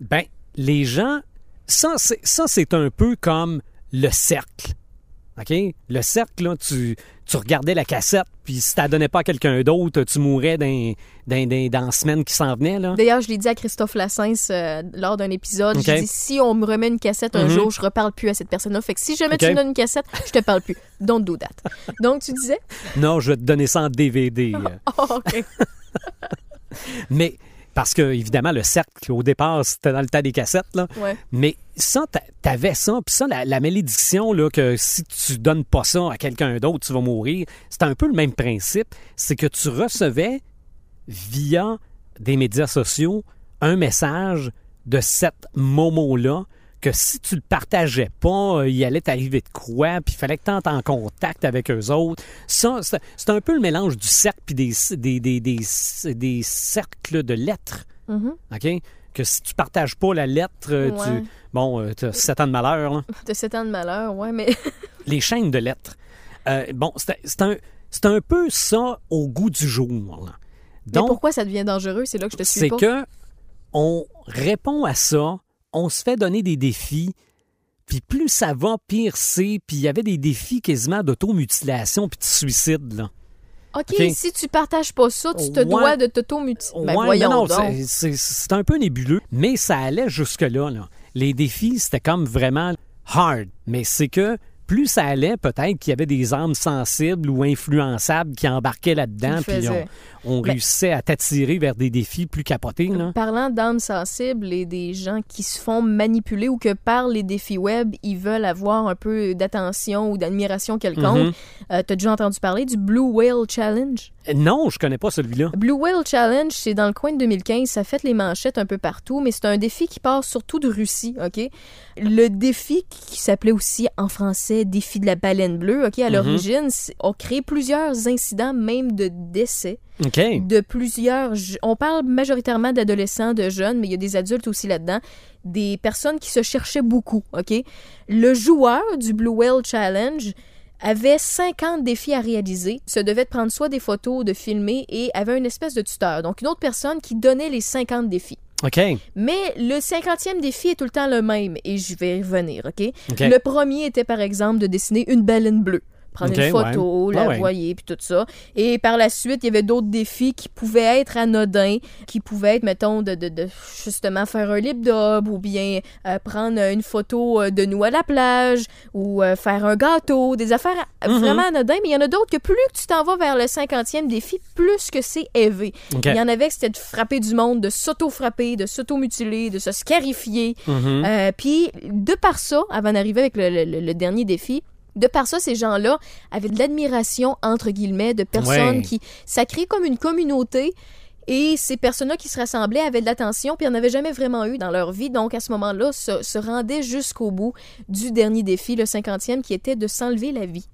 Ben, les gens, ça, c'est un peu comme le cercle. OK? Le cercle, là, tu, tu regardais la cassette, puis si tu la donnais pas à quelqu'un d'autre, tu mourrais dans, dans, dans, dans la semaine qui s'en venait. D'ailleurs, je l'ai dit à Christophe Lassens euh, lors d'un épisode. Ok. J'ai dit si on me remet une cassette un Mhm. jour, je reparle plus à cette personne-là. Fait que si jamais Ok. tu me donnes une cassette, je te parle plus. Don't do that. Donc, tu disais? Non, je vais te donner ça en DVD. euh. Oh, OK. Mais, parce que, évidemment, le cercle, au départ, c'était dans le tas des cassettes, là. Ouais. Mais ça, t'a- t'avais ça, puis ça, la, la malédiction, là, que si tu donnes pas ça à quelqu'un d'autre, tu vas mourir, c'est un peu le même principe. C'est que tu recevais, via des médias sociaux, un message de cette Momo-là, que si tu le partageais pas, euh, il allait t'arriver de quoi, puis il fallait que tu entres en contact avec eux autres. Ça, c'est un peu le mélange du cercle puis des, des, des, des, des cercles de lettres. Mhm. OK? Que si tu partages pas la lettre, euh, Ouais. tu. Bon, euh, t'as 7 ans de malheur, là. De 7 ans de malheur, ouais, mais. Les chaînes de lettres. Euh, bon, c'est un, un peu ça au goût du jour, là. mais pourquoi ça devient dangereux? C'est là que je te suis c'est que on répond à ça, on se fait donner des défis, puis plus ça va, pire c'est. Puis il y avait des défis quasiment d'automutilation puis de suicide, là. OK, OK? si tu partages pas ça, tu te Ouais. dois de t'automutiler. Ben, Ouais, voyons non, donc. c'est- un peu nébuleux, mais ça allait jusque-là. là. Les défis, c'était comme vraiment hard. Mais c'est que plus ça allait, peut-être qu'il y avait des âmes sensibles ou influençables qui embarquaient là-dedans, puis on, Ben- réussissait à t'attirer vers des défis plus capotés. Là. Parlant d'âmes sensibles et des gens qui se font manipuler ou que par les défis web, ils veulent avoir un peu d'attention ou d'admiration quelconque. Mhm. Euh, T'as déjà entendu parler du Blue Whale Challenge? Non, je connais pas celui-là. Blue Whale Challenge, c'est dans le coin de 2015. Ça fait les manchettes un peu partout, mais c'est un défi qui part surtout de Russie, OK? Le défi qui s'appelait aussi en français défi de la baleine bleue, OK? À l'origine, c'est- a créé plusieurs incidents, même de décès de plusieurs. On parle majoritairement d'adolescents, de jeunes, mais il y a des adultes aussi là-dedans. Des personnes qui se cherchaient beaucoup, OK? Le joueur du Blue Whale Challenge avait 50 défis à réaliser, se devait de prendre soit des photos, de filmer et avait une espèce de tuteur. Donc, une autre personne qui donnait les 50 défis. OK. Mais le 50e défi est tout le temps le même et je vais y revenir, OK? OK. Le premier était par exemple de dessiner une baleine bleue. Prendre une photo, ouais. la Ah voyer, puis tout ça. Et par la suite, il y avait d'autres défis qui pouvaient être anodins, qui pouvaient être, mettons, de, de, de justement faire un lip dub ou bien euh, prendre une photo euh, de nous à la plage ou euh, faire un gâteau, des affaires Mhm. vraiment anodins. Mais il y en a d'autres que plus que tu t'en vas vers le 50e défi, plus que c'est élevé. Il y en avait que c'était de frapper du monde, de s'auto-frapper, de s'auto-mutiler, de se scarifier. Mhm. Euh, Puis, de par ça, avant d'arriver avec le, le- le dernier défi, de par ça, ces gens-là avaient de l'admiration, entre guillemets, de personnes Ouais. qui... Ça crée comme une communauté. Et ces personnes-là qui se rassemblaient avaient de l'attention, puis n'en avaient jamais vraiment eu dans leur vie. Donc, à ce moment-là, se, se rendaient jusqu'au bout du dernier défi, le 50e, qui était de s'enlever la vie.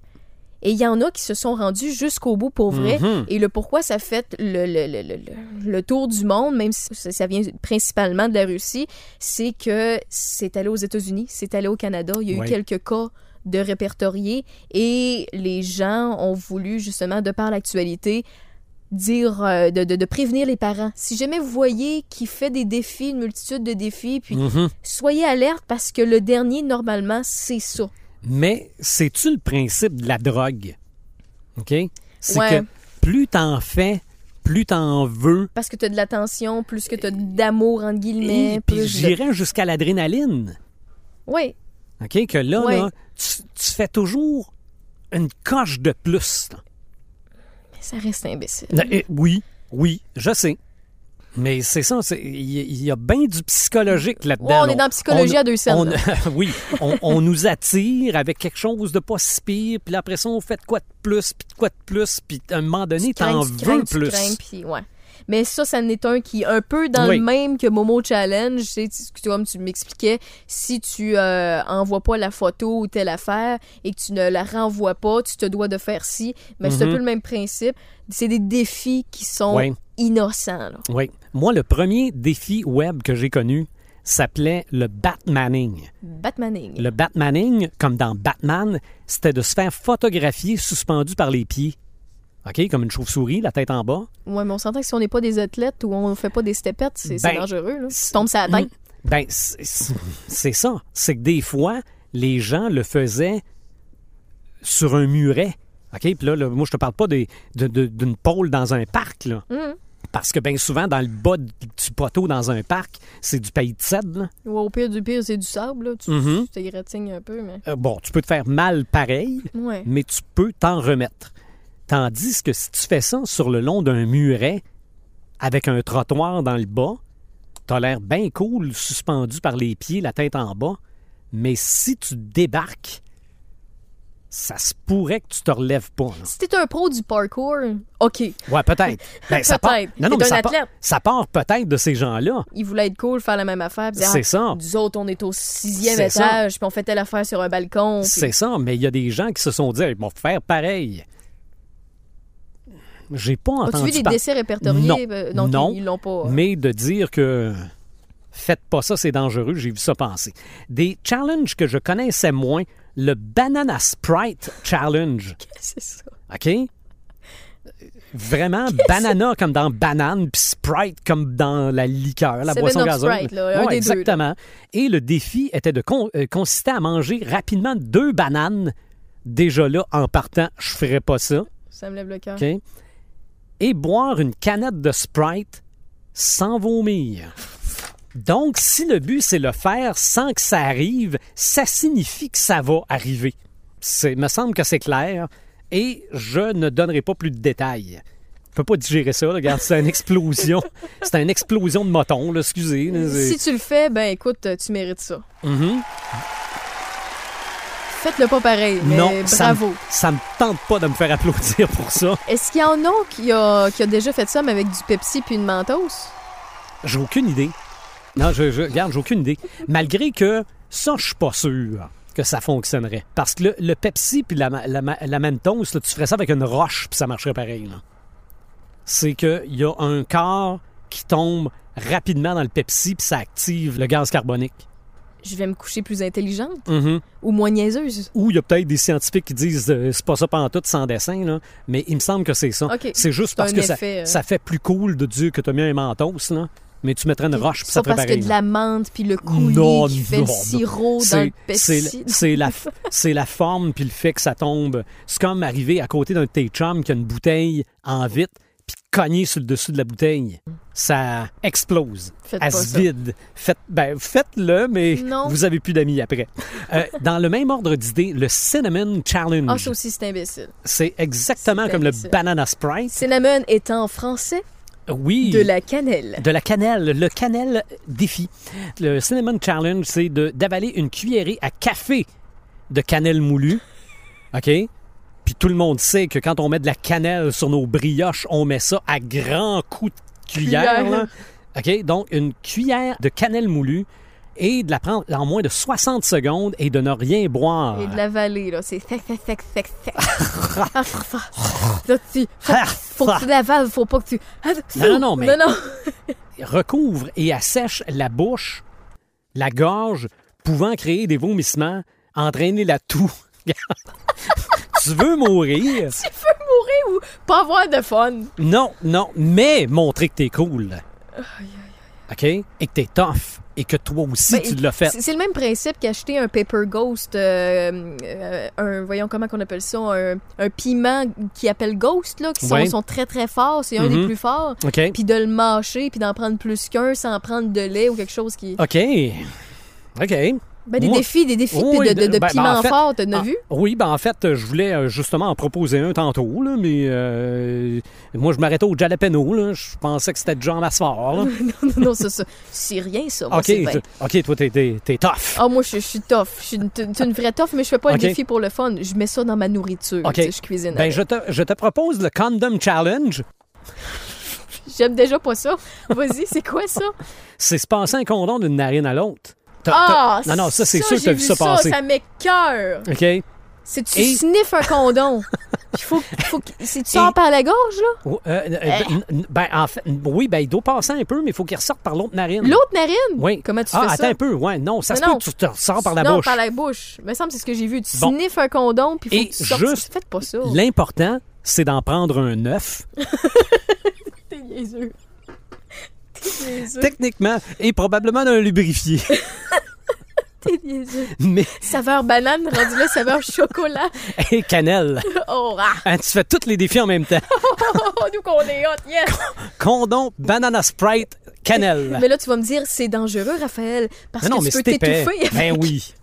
Et il y en a qui se sont rendus jusqu'au bout pour vrai. Mhm. Et le pourquoi ça fait le, le, le, le- tour du monde, même si ça, vient principalement de la Russie, c'est que c'est allé aux États-Unis, c'est allé au Canada. Il y a eu quelques cas de répertoriés et les gens ont voulu, justement, de par l'actualité, dire euh, de, de- de prévenir les parents. Si jamais vous voyez qu'il fait des défis, une multitude de défis, puis Mhm. soyez alerte parce que le dernier, normalement, c'est ça. Mais c'est-tu le principe de la drogue? OK? C'est Ouais. que plus t'en fais, plus t'en veux. Parce que tu as de l'attention, plus que tu as d'amour, entre guillemets. Et puis j'irais jusqu'à l'adrénaline. Oui, OK? Que là, tu, tu fais toujours une coche de plus. mais ça reste imbécile. Eh, oui, oui, je sais. Mais c'est ça, il y, a bien du psychologique là-dedans. Ouais, on est dans la psychologie à deux scènes, on- oui, on, on nous attire avec quelque chose de pas si pire, puis après ça, on fait de quoi de plus, puis de quoi de plus, puis à un moment donné, t'en veux plus. crains, puis ouais. Mais ça, ça n'est un qui est un peu dans Oui. le même que Momo Challenge. Tu- comme tu m'expliquais, si tu euh, envoies pas la photo ou telle affaire et que tu ne la renvoies pas, tu te dois de faire ci. Mais c'est un Mhm. peu le même principe. C'est des défis qui sont Oui. innocents. là. Oui. Moi, le premier défi web que j'ai connu s'appelait le Batmaning. Batmaning. Le Batmaning, comme dans Batman, c'était de se faire photographier suspendu par les pieds. OK? Comme une chauve-souris, la tête en bas. Ouais, mais on s'entend que si on n'est pas des athlètes ou on fait pas des stepettes, c'est Ben, dangereux. Là. Tu c'est- tombes sur la tête. Ben, c'est ça. C'est que des fois, les gens le faisaient sur un muret. OK? Puis là, là, moi, je te parle pas des- de- de- d'une pôle dans un parc, là. Mhm. Parce que bien souvent, dans le bas du poteau dans un parc, c'est du pays de cèdre. Ouais, au pire du pire, c'est du sable. Là. Tu tu t'égratignes un peu, mais. Euh, bon, tu peux te faire mal pareil, Ouais. mais tu peux t'en remettre. Tandis que si tu fais ça sur le long d'un muret avec un trottoir dans le bas, t'as l'air bien cool, suspendu par les pieds, la tête en bas. Mais si tu débarques, ça se pourrait que tu te relèves pas. là. Si t'es un pro du parkour, OK. Ouais, peut-être. Ben, ça part- Peut-être. Non, non, mais un ça part, ça part peut-être de ces gens-là. Il voulait être cool, faire la même affaire. C'est ah, ça. Nous autres, on est au sixième étage, puis on fait telle affaire sur un balcon. puis- C'est ça, mais il y a des gens qui se sont dit, ils vont faire pareil. J'ai pas As-tu entendu vu des par- décès répertoriés? Non. Euh, donc, Non. ils l'ont pas. Mais de dire que faites pas ça, c'est dangereux, j'ai vu ça passer. Des challenges que je connaissais moins, le Banana Sprite Challenge. C'est ça? OK? Vraiment, banana comme dans banane, puis Sprite comme dans la liqueur, la boisson gazeuse. Sprite, là, un Ouais, des deux, exactement. Et le défi était de con- euh, consistait à manger rapidement deux bananes. Déjà là, en partant, je ferais pas ça. Ça me lève le cœur. OK? Et boire une canette de Sprite sans vomir. Donc, si le but, c'est le faire sans que ça arrive, ça signifie que ça va arriver. C'est, me semble que c'est clair. Et je ne donnerai pas plus de détails. Je peux pas digérer ça, là. regarde, c'est une explosion. c'est une explosion de moton, là, excusez. là, c'est- Si tu le fais, ben écoute, tu mérites ça. Mhm. Faites-le pas pareil, mais non, bravo. ça me tente pas de me faire applaudir pour ça. Est-ce qu'il y en a qui a, qui a déjà fait ça, mais avec du Pepsi puis une Mentos? J'ai aucune idée. Non, je, je regarde, j'ai aucune idée. Malgré que ça, je suis pas sûr que ça fonctionnerait. Parce que le, le Pepsi puis la, la, la Mentos, là, tu ferais ça avec une roche puis ça marcherait pareil. C'est qu'il y a un corps qui tombe rapidement dans le Pepsi puis ça active le gaz carbonique. Je vais me coucher plus intelligente Mhm. ou moins niaiseuse. Ou il y a peut-être des scientifiques qui disent euh, c'est pas ça pantoute sans dessin, là. mais il me semble que c'est ça. C'est juste parce que ça, euh. ça fait plus cool de dire que tu as mis un mentos, là. mais tu mettrais une roche puis ça ferait parce pareil. a de la menthe puis le coulis Non, qui fait non, le sirop dans le Pepsi. c'est la, la forme puis le fait que ça tombe. C'est comme arriver à côté d'un de tes chums qui a une bouteille en vitre puis cogner sur le dessus de la bouteille. Ça explose. Faites Elle se vide. Faites, ben, faites-le, mais Non. vous avez plus d'amis après. Euh, dans le même ordre d'idée, le Cinnamon Challenge. Ah, ça aussi, c'est imbécile. c'est exactement comme le. Banana Sprite. Cinnamon est en français Oui. de la cannelle. De la cannelle, le cannelle défi. Le Cinnamon Challenge, c'est d'avaler une cuillerée à café de cannelle moulue. OK? Puis tout le monde sait que quand on met de la cannelle sur nos brioches, on met ça à grands coups de cuillère. Cuillère. là. OK? Donc, une cuillère de cannelle moulue et de la prendre en moins de 60 secondes et de ne rien boire. Et de la vallée, là. C'est sec, sec, sec, sec, sec. Là, tu- faut, faut que tu l'avales, faut pas que tu. Ah, Non, non, non, mais- Non, non. recouvre et assèche la bouche, la gorge, pouvant créer des vomissements, entraîner la toux. tu veux mourir? Tu veux mourir ou pas avoir de fun? Non, non, mais montrer que t'es cool. OK? Et que t'es tough. Et que toi aussi, Ben, tu l'as fait. C'est le même principe qu'acheter un Paper Ghost, euh, euh, un, voyons comment qu'on appelle ça, un, un piment qui appelle Ghost, là, qui sont, Ouais. sont très très forts, c'est un des plus forts. OK? Puis de le mâcher, puis d'en prendre plus qu'un sans prendre de lait ou quelque chose qui... OK. OK. Ben, des Moi- défis, des défis de- de, de, ben, ben, piment en fait- fort, Ah, vu? Oui, ben en fait, je voulais euh, justement en proposer un tantôt, là, mais euh, moi, je m'arrêtais au jalapeno. Là. Je pensais que c'était déjà en masse fort. là. non, non, non, c'est ça. C'est rien, ça. Moi, OK, OK, toi, t'es, t'es, t'es tough. Ah, moi, je, je suis tough. Je suis une, vraie tough, mais je fais pas Ok. le défi pour le fun. Je mets ça dans ma nourriture. OK. tu sais, Je cuisine. Ben, je te, je te propose le Condom Challenge. J'aime déjà pas ça. Vas-y, c'est quoi ça? C'est se passer un condom d'une narine à l'autre. Ah! non, non, ça, c'est sûr que t'as vu ça passer. Ça m'écoeure. OK? C'est tu Et- sniffes un condom? Il faut, faut que- c'est tu sors par la gorge, là? Euh, euh, Eh. ben, n- ben, en fait, oui, ben, il doit passer un peu, mais il faut qu'il ressorte par l'autre narine. L'autre narine? Oui. Comment tu ah, fais attends ça? un peu, ouais. Non, ça Mais se peut non. que tu te ressors par la non, bouche. par la bouche. Me semble que c'est ce que j'ai vu. Tu Bon. sniffes un condom, puis faut Et que tu sortes. juste Faites pas ça. L'important, c'est d'en prendre un neuf, T'es niaiseux. Techniquement, et probablement d'un lubrifié. Mais, Saveur banane, rendu là, saveur chocolat. et cannelle. Oh, ah. Hein, tu fais tous les défis en même temps. Oh, nous qu'on est hot, yes! Condom, banana sprite, cannelle. Mais là, tu vas me dire, c'est dangereux, Raphaël, parce non, que tu peux t'étouffer. Ben oui.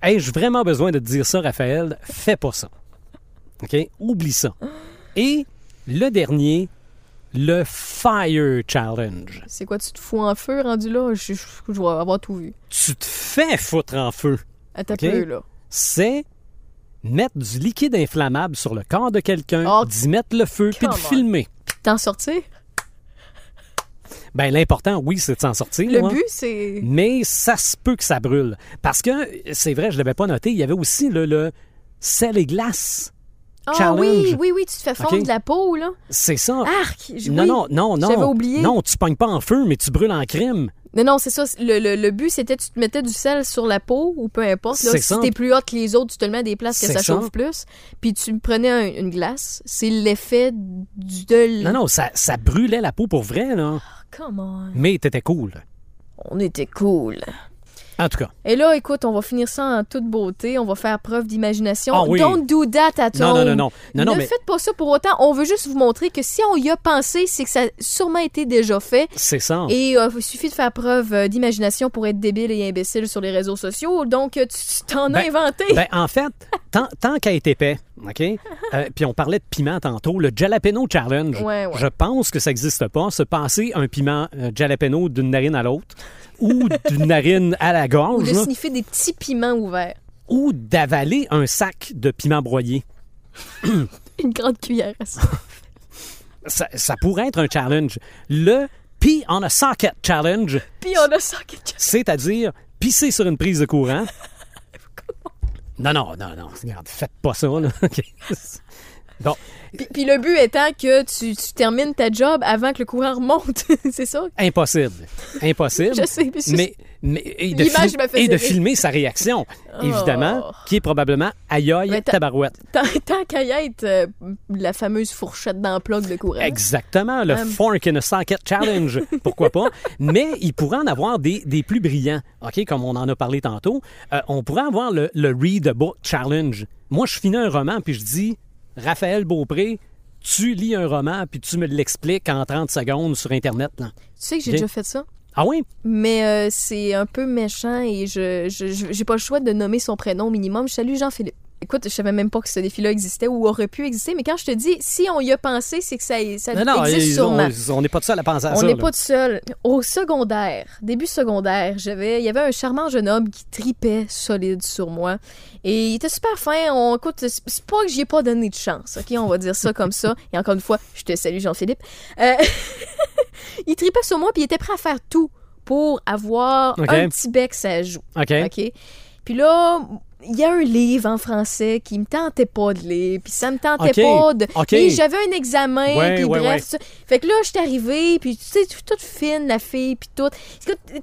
Hey, j'ai vraiment besoin de te dire ça, Raphaël. Fais pas ça. OK? Oublie ça. Et le dernier, le Fire Challenge. C'est quoi, tu te fous en feu, rendu là? Je, je, je vais avoir tout vu. Tu te fais foutre en feu. Un peu, là. C'est mettre du liquide inflammable sur le corps de quelqu'un, Oh, d'y mettre le feu, puis de filmer. T'en sortir? Ben, l'important, oui, c'est de s'en sortir. Le ouais. but, c'est... Mais ça se peut que ça brûle. Parce que, c'est vrai, je ne l'avais pas noté, il y avait aussi le, le sel et glace. Ah Challenge. oui, oui, oui, tu te fais fondre de la peau, là. C'est ça. Arc! j- non, oui. non, non, non. J'avais oublié. Non, tu pognes pas en feu, mais tu brûles en crime. Non, non, c'est ça. Le, le, le but, c'était tu te mettais du sel sur la peau, ou peu importe. Là, si t'es plus hot que les autres, tu te le mets à des places que ça, ça. chauffe plus. Puis tu prenais un- une glace. C'est l'effet du de... Non, non, ça, ça brûlait la peau pour vrai, là. Come on. Mais t'étais cool. On était cool. En tout cas. Et là, écoute, on va finir ça en toute beauté. On va faire preuve d'imagination. Ah oui. Don't do that at Non, non, non, non. Non, non, ne mais faites pas ça pour autant. On veut juste vous montrer que si on y a pensé, c'est que ça a sûrement été déjà fait. c'est ça. Et euh, il suffit de faire preuve euh, d'imagination pour être débile et imbécile sur les réseaux sociaux. Donc, tu t'en as Ben, inventé. Ben, en fait, tant, tant qu'à être épais, OK? Euh, puis on parlait de piment tantôt, le Jalapeno Challenge. Ouais, ouais. Je pense que ça n'existe pas, se passer un piment euh, jalapeno d'une narine à l'autre ou d'une narine à la Ou gorge de là, sniffer des petits piments ouverts. ou d'avaler un sac de piment broyé. Une grande cuillère à ça. Ça, ça pourrait être un challenge. Le Pee on a Socket Challenge, Puis on a ça quelque c'est-à-dire pisser sur une prise de courant. Non, non, non, non. Regarde, faites pas ça, là. Puis, puis le but étant que tu, tu termines ta job avant que le courant remonte. c'est ça? impossible. Impossible. Je sais, mais c'est- Mais, mais et, de L'image fil- et de filmer sa réaction, évidemment, Oh. qui est probablement aïe aïe tabarouette. Tant, qu'à y être, euh, la fameuse fourchette plug de courant. Exactement, le Um. Fork in a Socket Challenge, pourquoi pas. Mais il pourrait en avoir des, des plus brillants, OK, comme on en a parlé tantôt. Euh, on pourrait avoir le, le Read a Book Challenge. Moi, je finis un roman, puis je dis, Raphaël Beaupré, tu lis un roman, puis tu me l'expliques en 30 secondes sur Internet. Là. Tu sais que j'ai déjà fait ça? Ah oui? Mais euh, c'est un peu méchant et je j'ai pas le choix de nommer son prénom au minimum. Je salue Jean-Philippe. Écoute, je savais même pas que ce défi-là existait ou aurait pu exister, mais quand je te dis, si on y a pensé, c'est que ça, ça Non, non, existe ils- sûrement. on on n'est pas de seul à penser à On ça. n'est là. pas tout seul. Au secondaire, début secondaire, j'avais, il y avait un charmant jeune homme qui tripait solide sur moi. Et il était super fin. On, écoute, c'est pas que j'y ai pas donné de chance, OK? On va dire ça comme ça. Et encore une fois, je te salue, Jean-Philippe. Euh, il tripait sur moi, puis il était prêt à faire tout pour avoir un petit bec, ça joue. OK. OK? Puis là, il y a un livre en français qui me tentait pas de lire, puis ça me tentait pas de... OK. Mais j'avais un examen, Ouais, puis ouais, bref, ouais. Fait que là, je suis arrivée, puis tu sais, toute fine, la fille, puis tout.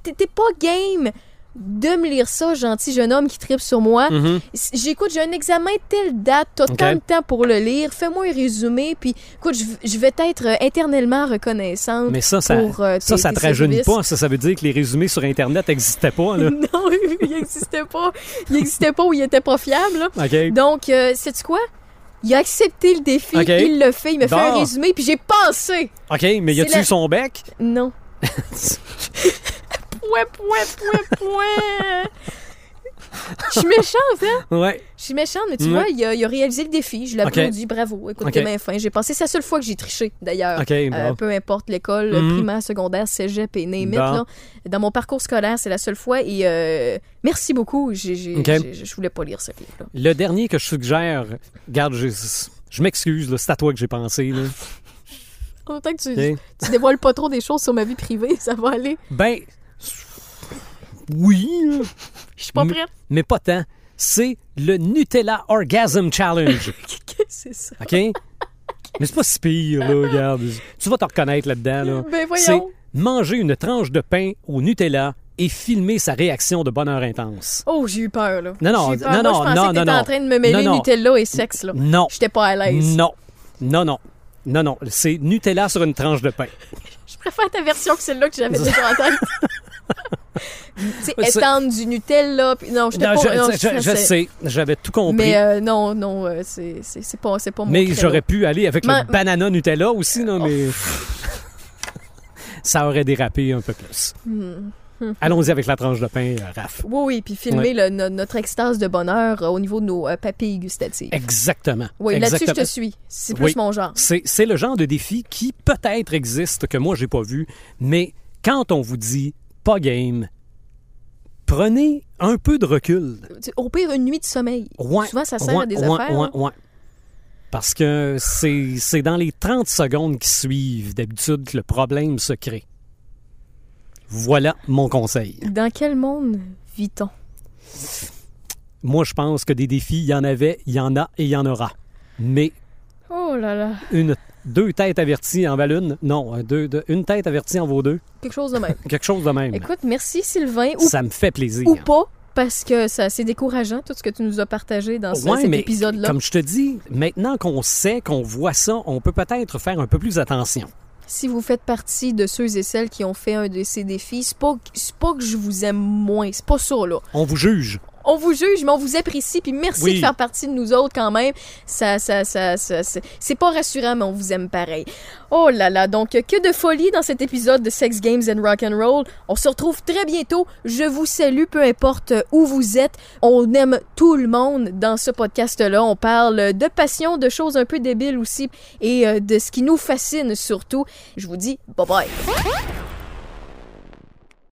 T'es pas game de me lire ça, gentil jeune homme qui tripe sur moi. Mhm. J'écoute, j'ai un examen telle date, t'as OK. tant de temps pour le lire, fais-moi un résumé, puis écoute, je je vais être euh, éternellement reconnaissante Mais ça, ça, pour euh, ça, tes- ça te rajeunit pas. Ça, ça veut dire que les résumés sur Internet n'existaient pas. Là. Non, il existait pas. Il existait pas ou il était pas fiable, là. OK. Donc, euh, sais-tu quoi? Il a accepté le défi, il le fait, il me fait un résumé, puis j'ai pensé. OK, mais y a-tu la- eu son bec? Non. point, point, point, point. Je suis méchante, hein? Ouais. Je suis méchante, mais tu vois, il a, il a réalisé le défi. Je l'applaudis, bravo. Écoute, OK. t'es bien fin. J'ai pensé, c'est la seule fois que j'ai triché, d'ailleurs. OK, Euh, peu importe l'école, Mhm. primaire, secondaire, cégep et name Bon. là. Dans mon parcours scolaire, c'est la seule fois. Et euh, merci beaucoup. Je voulais pas lire ce livre-là. Le dernier que je suggère, regarde, je, je m'excuse, c'est à toi que j'ai pensé. Là. Autant que tu, tu dévoiles pas trop des choses sur ma vie privée, ça va aller. Ben, oui, Je suis pas prête. mais pas tant. C'est le Nutella Orgasm Challenge. Qu'est-ce que c'est ça? OK? Mais c'est pas si pire, là, regarde. Tu vas te reconnaître là-dedans, là. Ben C'est manger une tranche de pain au Nutella et filmer sa réaction de bonheur intense. Oh, j'ai eu peur, là. Non, non, eu peur. non, Moi, non, je pensais non, que non, en train de me mêler. Nutella et sexe, là. Non. J'étais pas à l'aise. Non. Non, non. Non, non. C'est Nutella sur une tranche de pain. Je préfère ta version que celle-là que j'avais déjà en tête. étendre du Nutella. Puis non, Non, pas... je, non, je- je stressais. sais. J'avais tout compris. Mais Mais, euh, non, non, euh, c'est pas, pas mon créneau. j'aurais pu aller avec Ma- le banana Nutella aussi, là, mais... Ça aurait dérapé un peu plus. Hmm. Allons-y avec la tranche de pain, euh, Raph. Oui, oui, puis filmer le- notre extase de bonheur euh, au niveau de nos euh, papilles gustatives. Exactement. Oui, là-dessus, je te suis. C'est plus Oui. mon genre. C'est, le genre de défi qui peut-être existe, que moi, j'ai pas vu, mais quand on vous dit pas game, prenez un peu de recul. Au pire, une nuit de sommeil. Ouais, Souvent, ça sert ouais, à des affaires. hein. Parce que c'est, c'est dans les 30 secondes qui suivent, d'habitude, que le problème se crée. Voilà mon conseil. Dans quel monde vit-on? Moi, je pense que des défis, il y en avait, il y en a et il y en aura. Mais Oh là là. une, deux têtes averties en valent une. Non, deux, deux- une tête avertie en vaut deux. Quelque chose de même. Quelque chose de même. Écoute, merci Sylvain. Ou, Ça me fait plaisir. ou pas, parce que ça c'est décourageant, tout ce que tu nous as partagé dans ce- Ouais, cet épisode-là. Comme je te dis, maintenant qu'on sait, qu'on voit ça, on peut peut-être faire un peu plus attention. Si vous faites partie de ceux et celles qui ont fait un de ces défis, c'est pas, pas que je vous aime moins, c'est pas ça, là. On vous juge. On vous juge, mais on vous apprécie, puis merci Oui. de faire partie de nous autres quand même. Ça, ça, ça, ça- c'est- c'est pas rassurant, mais on vous aime pareil. Oh là là, donc que de folie dans cet épisode de Sex Games and Rock and Roll. On se retrouve très bientôt. Je vous salue, peu importe où vous êtes. On aime tout le monde dans ce podcast-là. On parle de passion, de choses un peu débiles aussi, et euh, de ce qui nous fascine surtout. Je vous dis bye bye.